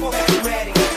I'm you ready.